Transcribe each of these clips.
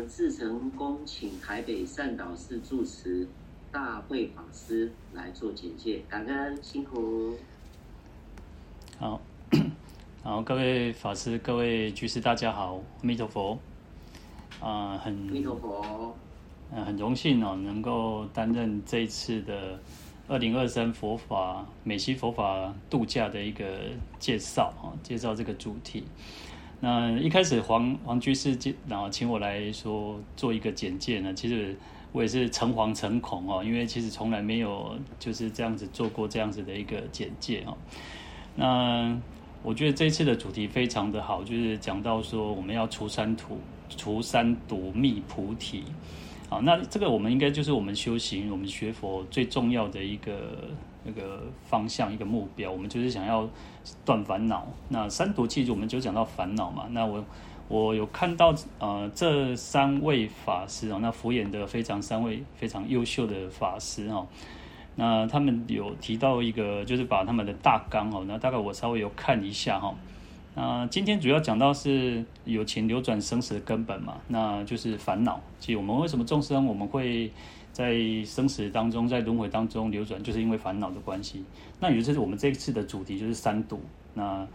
们至诚恭请台北善导寺住持大慧法师来做简介，感恩辛苦。好，好，各位法师、各位居士，大家好，阿弥陀佛。啊、呃，很阿弥陀佛。呃，很荣幸哦，能够担任这一次的二零二三佛法美西佛法度假的一个介绍啊，介绍这个主题。那一开始黄黄居士，然后请我来说做一个简介呢。其实我也是诚惶诚恐哦，因为其实从来没有就是这样子做过这样子的一个简介哦。那我觉得这次的主题非常的好，就是讲到说我们要除三途，除三毒密菩提。好，那这个我们应该就是我们修行、我们学佛最重要的一个那个方向、一个目标。我们就是想要断烦恼。那三毒其实我们就讲到烦恼嘛。那我我有看到呃这三位法师哦，那敷衍的非常三位非常优秀的法师哦。那他们有提到一个，就是把他们的大纲哦，那大概我稍微有看一下哈。那今天主要讲到是有情流转生死的根本嘛，那就是烦恼。其实我们为什么众生我们会在生死当中，在轮回当中流转，就是因为烦恼的关系。那也就是我们这一次的主题就是三毒。那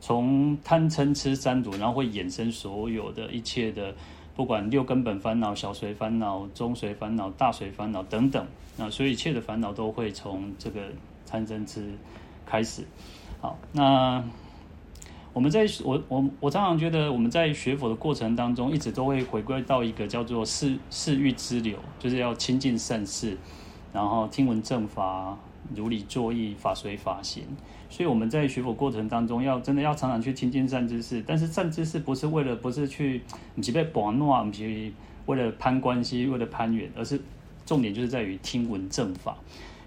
从贪嗔痴三毒，然后会衍生所有的一切的，不管六根本烦恼、小随烦恼、中随烦恼、大随烦恼等等。那所以一切的烦恼都会从这个贪嗔痴开始。好，那。我们在我我我常常觉得我们在学佛的过程当中，一直都会回归到一个叫做四四欲之流，就是要亲近善事，然后听闻正法，如理作意，法随法行。所以我们在学佛过程当中，要真的要常常去亲近善知识。但是善知识不是为了不是去你去被保诺，不是为了攀关系，为了攀缘，而是重点就是在于听闻正法。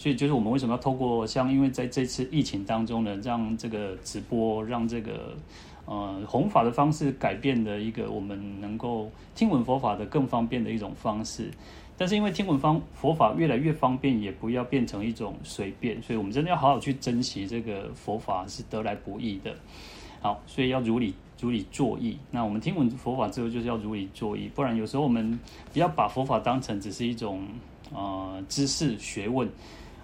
所以就是我们为什么要透过像，因为在这次疫情当中呢，让这个直播，让这个呃弘法的方式改变的一个我们能够听闻佛法的更方便的一种方式。但是因为听闻方佛法越来越方便，也不要变成一种随便，所以我们真的要好好去珍惜这个佛法是得来不易的。好，所以要如理如理作意。那我们听闻佛法之后，就是要如理作意，不然有时候我们不要把佛法当成只是一种呃知识学问。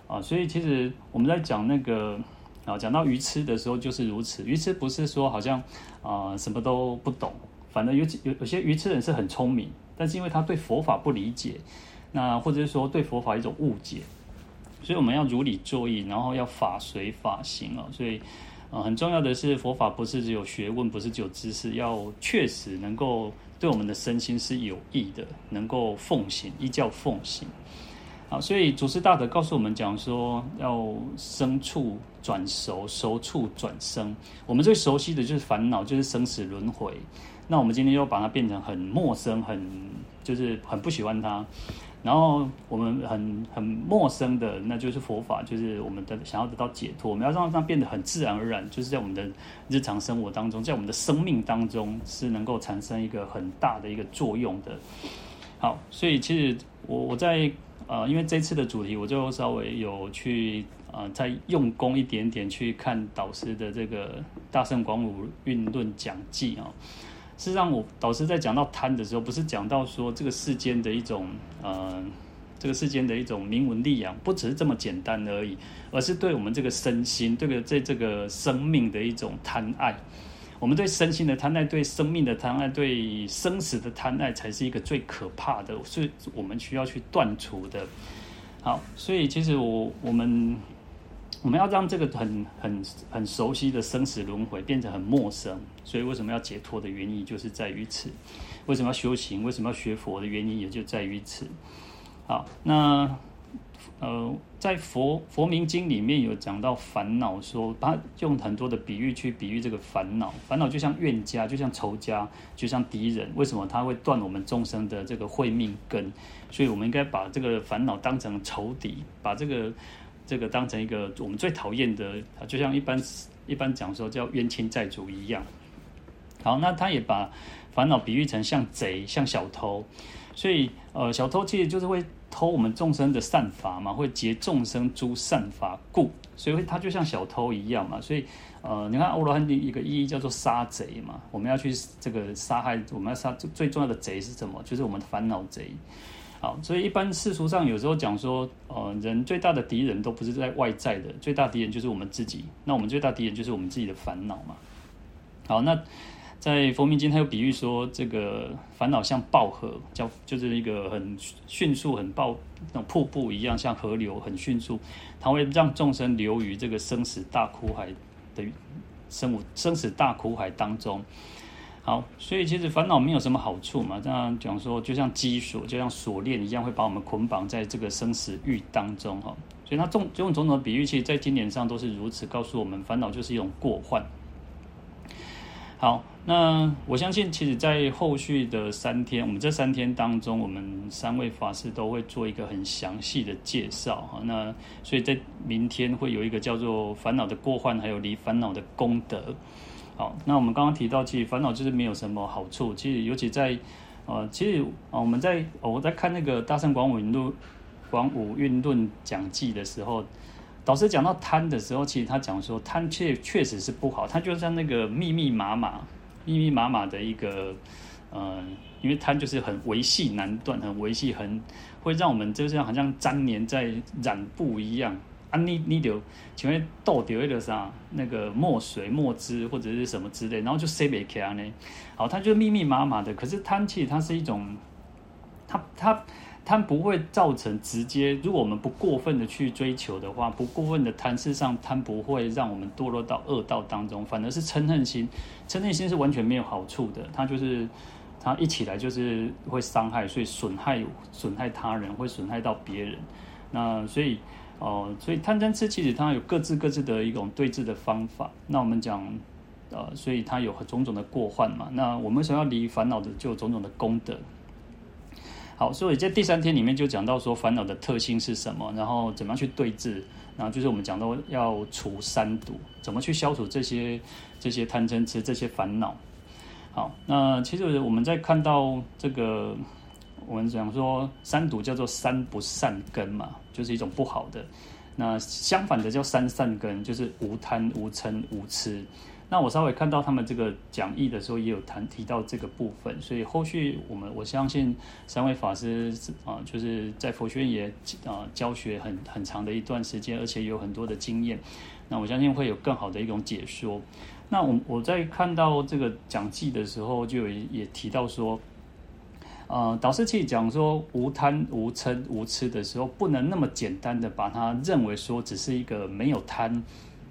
啊，所以其实我们在讲那个啊，讲到愚痴的时候就是如此。愚痴不是说好像啊什么都不懂，反正有有有些愚痴人是很聪明，但是因为他对佛法不理解，那或者是说对佛法一种误解，所以我们要如理作意，然后要法随法行啊。所以啊，很重要的是佛法不是只有学问，不是只有知识，要确实能够对我们的身心是有益的，能够奉行，依教奉行。所以祖师大德告诉我们讲说，要生处转熟，熟处转生。我们最熟悉的就是烦恼，就是生死轮回。那我们今天又把它变成很陌生，很就是很不喜欢它。然后我们很很陌生的，那就是佛法，就是我们的想要得到解脱。我们要让它变得很自然而然，就是在我们的日常生活当中，在我们的生命当中是能够产生一个很大的一个作用的。好，所以其实我我在。呃，因为这次的主题，我就稍微有去呃，再用功一点点去看导师的这个《大圣广武运论讲记》啊。事实上，我导师在讲到贪的时候，不是讲到说这个世间的一种呃，这个世间的一种名闻利养，不只是这么简单而已，而是对我们这个身心，这个在这个生命的一种贪爱。我们对身心的贪爱，对生命的贪爱，对生死的贪爱，才是一个最可怕的，所以我们需要去断除的。好，所以其实我我们我们要让这个很很很熟悉的生死轮回变成很陌生。所以为什么要解脱的原因，就是在于此。为什么要修行？为什么要学佛的原因，也就在于此。好，那。呃，在佛佛名经里面有讲到烦恼，说他用很多的比喻去比喻这个烦恼。烦恼就像怨家，就像仇家，就像敌人。为什么他会断我们众生的这个慧命根？所以我们应该把这个烦恼当成仇敌，把这个这个当成一个我们最讨厌的，就像一般一般讲说叫冤亲债主一样。好，那他也把烦恼比喻成像贼，像小偷。所以呃，小偷其实就是会。偷我们众生的善法嘛，会结众生诸善法故，所以他就像小偷一样嘛。所以，呃，你看欧罗汉的一个意义叫做杀贼嘛，我们要去这个杀害，我们要杀最重要的贼是什么？就是我们的烦恼贼。好，所以一般世俗上有时候讲说，呃，人最大的敌人都不是在外在的，最大敌人就是我们自己。那我们最大敌人就是我们自己的烦恼嘛。好，那。在佛明经，他有比喻说，这个烦恼像暴河，叫就是一个很迅速、很暴那种瀑布一样，像河流很迅速，它会让众生流于这个生死大苦海的生物生死大苦海当中。好，所以其实烦恼没有什么好处嘛。这样讲说，就像机锁，就像锁链一样，会把我们捆绑在这个生死狱当中哈。所以它种种种的比喻，其实在经典上都是如此，告诉我们烦恼就是一种过患。好。那我相信，其实，在后续的三天，我们这三天当中，我们三位法师都会做一个很详细的介绍哈。那所以在明天会有一个叫做烦恼的过患，还有离烦恼的功德。好，那我们刚刚提到，其实烦恼就是没有什么好处。其实，尤其在呃，其实啊，我们在我在看那个《大乘广武论》《广武运论讲记》的时候。导师讲到贪的时候，其实他讲说贪确确实是不好，它就像那个密密麻麻。密密麻麻的一个，呃，因为贪就是很维系难断，很维系，很会让我们就像好像粘连在染布一样啊！你你就请问倒掉一个啥？那个墨水、墨汁或者是什么之类，然后就塞不开呢？好，它就密密麻麻的。可是贪其实它是一种，它它。它不会造成直接，如果我们不过分的去追求的话，不过分的贪，事实上贪不会让我们堕落到恶道当中，反而是嗔恨心，嗔恨心是完全没有好处的，它就是它一起来就是会伤害，所以损害损害他人，会损害到别人。那所以哦、所以贪嗔痴其实它有各自各自的一种对治的方法。那我们讲呃，所以它有种种的过患嘛。那我们想要离烦恼的，就有种种的功德。好，所以在第三天里面就讲到说烦恼的特性是什么，然后怎么样去对治，然后就是我们讲到要除三毒，怎么去消除这些这些贪嗔痴这些烦恼。好，那其实我们在看到这个，我们讲说三毒叫做三不善根嘛，就是一种不好的。那相反的叫三善根，就是无贪、无嗔、无痴。那我稍微看到他们这个讲义的时候，也有谈提到这个部分，所以后续我们我相信三位法师啊，就是在佛学院也啊教学很很长的一段时间，而且有很多的经验，那我相信会有更好的一种解说。那我我在看到这个讲记的时候，就有也提到说，呃，导师其实讲说无贪无嗔无痴的时候，不能那么简单的把它认为说只是一个没有贪。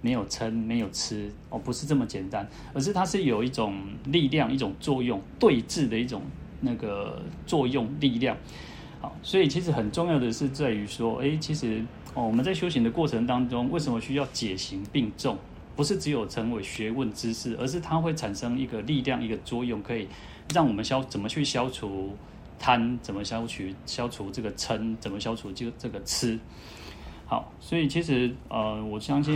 没有撑，没有吃，哦，不是这么简单，而是它是有一种力量，一种作用，对峙的一种那个作用力量。好，所以其实很重要的是在于说，诶，其实哦，我们在修行的过程当中，为什么需要解行并重？不是只有成为学问知识，而是它会产生一个力量，一个作用，可以让我们消怎么去消除贪，怎么消除消除这个嗔，怎么消除这个这个痴。好，所以其实呃，我相信。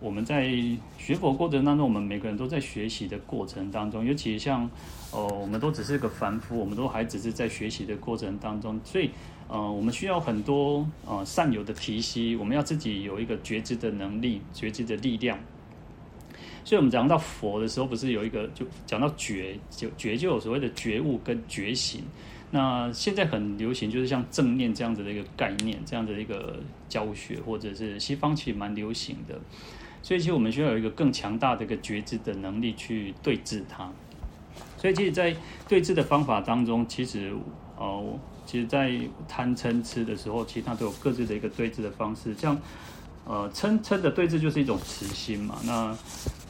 我们在学佛过程当中，我们每个人都在学习的过程当中，尤其像，哦、呃，我们都只是个凡夫，我们都还只是在学习的过程当中，所以，呃，我们需要很多呃善友的提携，我们要自己有一个觉知的能力，觉知的力量。所以，我们讲到佛的时候，不是有一个就讲到觉，就觉就有所谓的觉悟跟觉醒。那现在很流行，就是像正念这样子的一个概念，这样的一个教学，或者是西方其实蛮流行的。所以，其实我们需要有一个更强大的一个觉知的能力去对治它。所以，其实，在对治的方法当中，其实，哦，其实，在贪嗔痴的时候，其实它都有各自的一个对治的方式。像，呃，嗔嗔的对治就是一种慈心嘛。那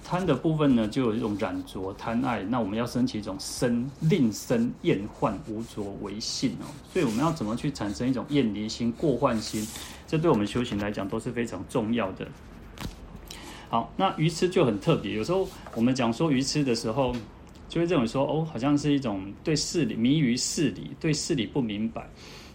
贪的部分呢，就有一种染着贪爱。那我们要升起一种生令生厌患无着为性哦。所以，我们要怎么去产生一种厌离心、过患心？这对我们修行来讲都是非常重要的。好，那愚痴就很特别。有时候我们讲说愚痴的时候，就会认为说，哦，好像是一种对事理迷于事理，对事理不明白。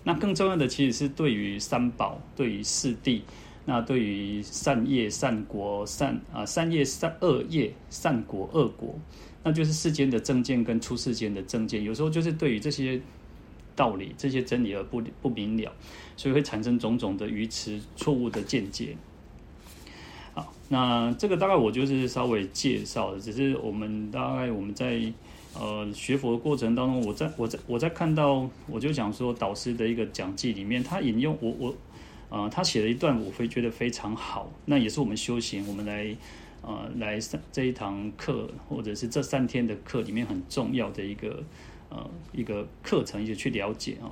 那更重要的其实是对于三宝，对于四谛，那对于善业、善果、善啊善业、善恶业、善果、恶果，那就是世间的正见跟出世间的正见。有时候就是对于这些道理、这些真理而不不明了，所以会产生种种的愚痴、错误的见解。好，那这个大概我就是稍微介绍的，只是我们大概我们在呃学佛的过程当中，我在我在我在看到，我就想说导师的一个讲记里面，他引用我我呃他写了一段，我会觉得非常好，那也是我们修行，我们来呃来上这一堂课或者是这三天的课里面很重要的一个呃一个课程，一起去了解啊。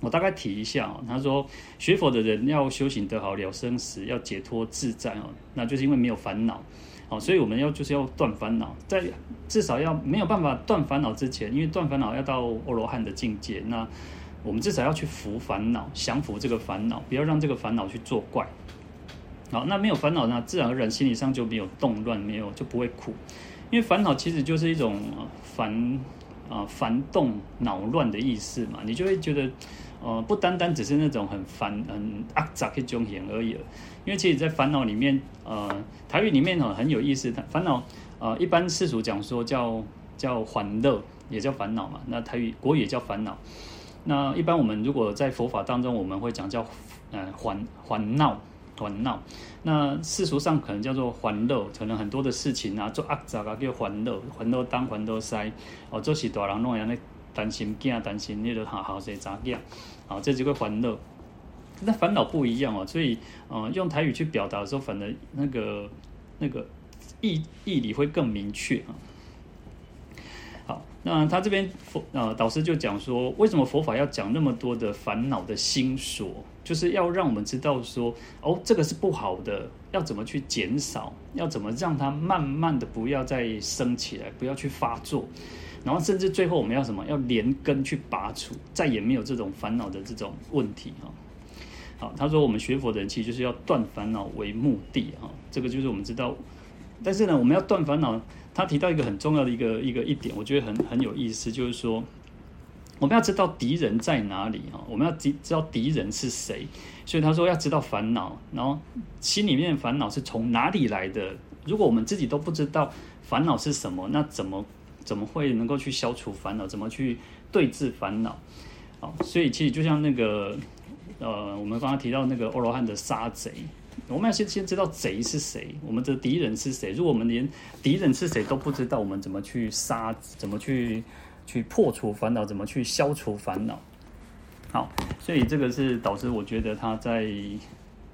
我大概提一下啊，他说学佛的人要修行得好了生死，要解脱自在哦，那就是因为没有烦恼，哦，所以我们要就是要断烦恼，在至少要没有办法断烦恼之前，因为断烦恼要到阿罗汉的境界，那我们至少要去服烦恼，降服这个烦恼，不要让这个烦恼去作怪。好，那没有烦恼呢，自然而然心理上就没有动乱，没有就不会苦，因为烦恼其实就是一种烦啊烦动恼乱的意思嘛，你就会觉得。呃，不单单只是那种很烦、很阿杂的种嫌而已。因为其实，在烦恼里面，呃，台语里面很有意思。烦恼，呃，一般世俗讲说叫叫烦乐，也叫烦恼嘛。那台语国语也叫烦恼。那一般我们如果在佛法当中，我们会讲叫呃烦烦恼、烦恼。那世俗上可能叫做烦乐，可能很多的事情啊，做阿杂啊叫烦乐，烦恼东，烦恼西，哦，做是大人弄样的。担心囝，担心你的好好生查囝，好，这几个烦恼。那烦恼不一样哦，所以，呃，用台语去表达的时候，反而那个那个意义理会更明确啊。好，那他这边佛呃导师就讲说，为什么佛法要讲那么多的烦恼的心锁，就是要让我们知道说，哦，这个是不好的，要怎么去减少，要怎么让它慢慢的不要再生起来，不要去发作。然后甚至最后我们要什么？要连根去拔除，再也没有这种烦恼的这种问题哈。好，他说我们学佛的人其实就是要断烦恼为目的哈。这个就是我们知道，但是呢，我们要断烦恼，他提到一个很重要的一个一个一点，我觉得很很有意思，就是说我们要知道敌人在哪里哈，我们要知知道敌人是谁。所以他说要知道烦恼，然后心里面烦恼是从哪里来的？如果我们自己都不知道烦恼是什么，那怎么？怎么会能够去消除烦恼？怎么去对治烦恼？好，所以其实就像那个，呃，我们刚刚提到那个欧罗汉的杀贼，我们要先先知道贼是谁，我们的敌人是谁。如果我们连敌人是谁都不知道，我们怎么去杀？怎么去去破除烦恼？怎么去消除烦恼？好，所以这个是导致我觉得他在《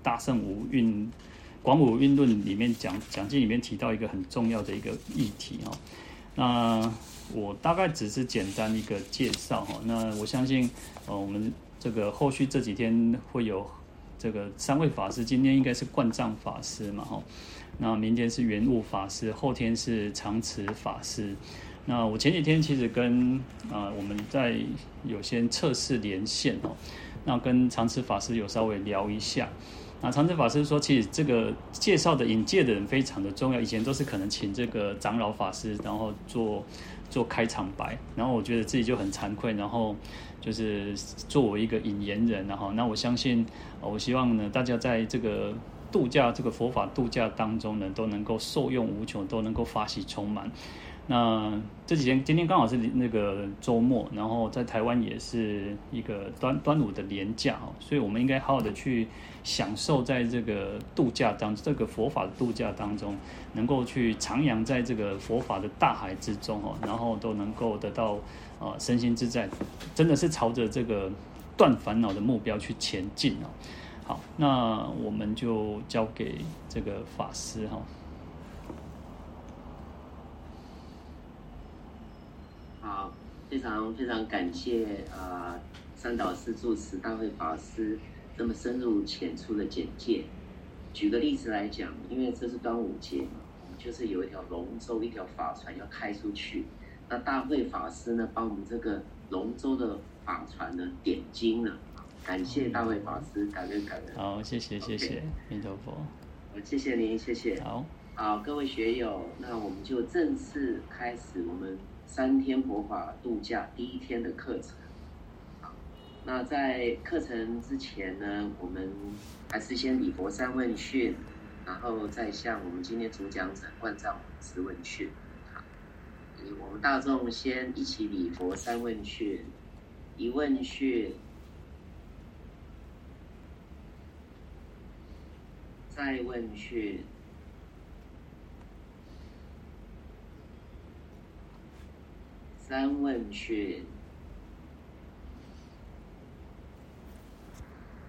大圣无蕴广武蕴论》里面讲讲经里面提到一个很重要的一个议题哈。那我大概只是简单一个介绍哈。那我相信，呃，我们这个后续这几天会有这个三位法师，今天应该是冠藏法师嘛哈。那明天是圆悟法师，后天是长慈法师。那我前几天其实跟啊、我们在有些测试连线哦，那跟长慈法师有稍微聊一下。那常慈法师说，其实这个介绍的引介的人非常的重要。以前都是可能请这个长老法师，然后做做开场白，然后我觉得自己就很惭愧，然后就是作为一个引言人，然后那我相信，我希望呢，大家在这个度假这个佛法度假当中呢，都能够受用无穷，都能够法喜充满。那这几天，今天刚好是那个周末，然后在台湾也是一个端端午的连假哦，所以我们应该好好的去享受在这个度假当这个佛法的度假当中，能够去徜徉在这个佛法的大海之中哦，然后都能够得到呃身心自在，真的是朝着这个断烦恼的目标去前进哦。好，那我们就交给这个法师哈。非常非常感谢啊，三岛寺住持大慧法师这么深入浅出的简介。举个例子来讲，因为这是端午节嘛，我们就是有一条龙舟，一条法船要开出去。那大慧法师呢，帮我们这个龙舟的法船呢点睛了。感谢大慧法师，感恩感恩。好，谢谢谢谢，弥陀佛。我谢谢您，谢谢。好，好，各位学友，那我们就正式开始我们。三天佛法度假第一天的课程，好，那在课程之前呢，我们还是先礼佛三问讯，然后再向我们今天主讲者贯藏五支问讯。好，我们大众先一起礼佛三问讯。一问讯，再问讯，三问去。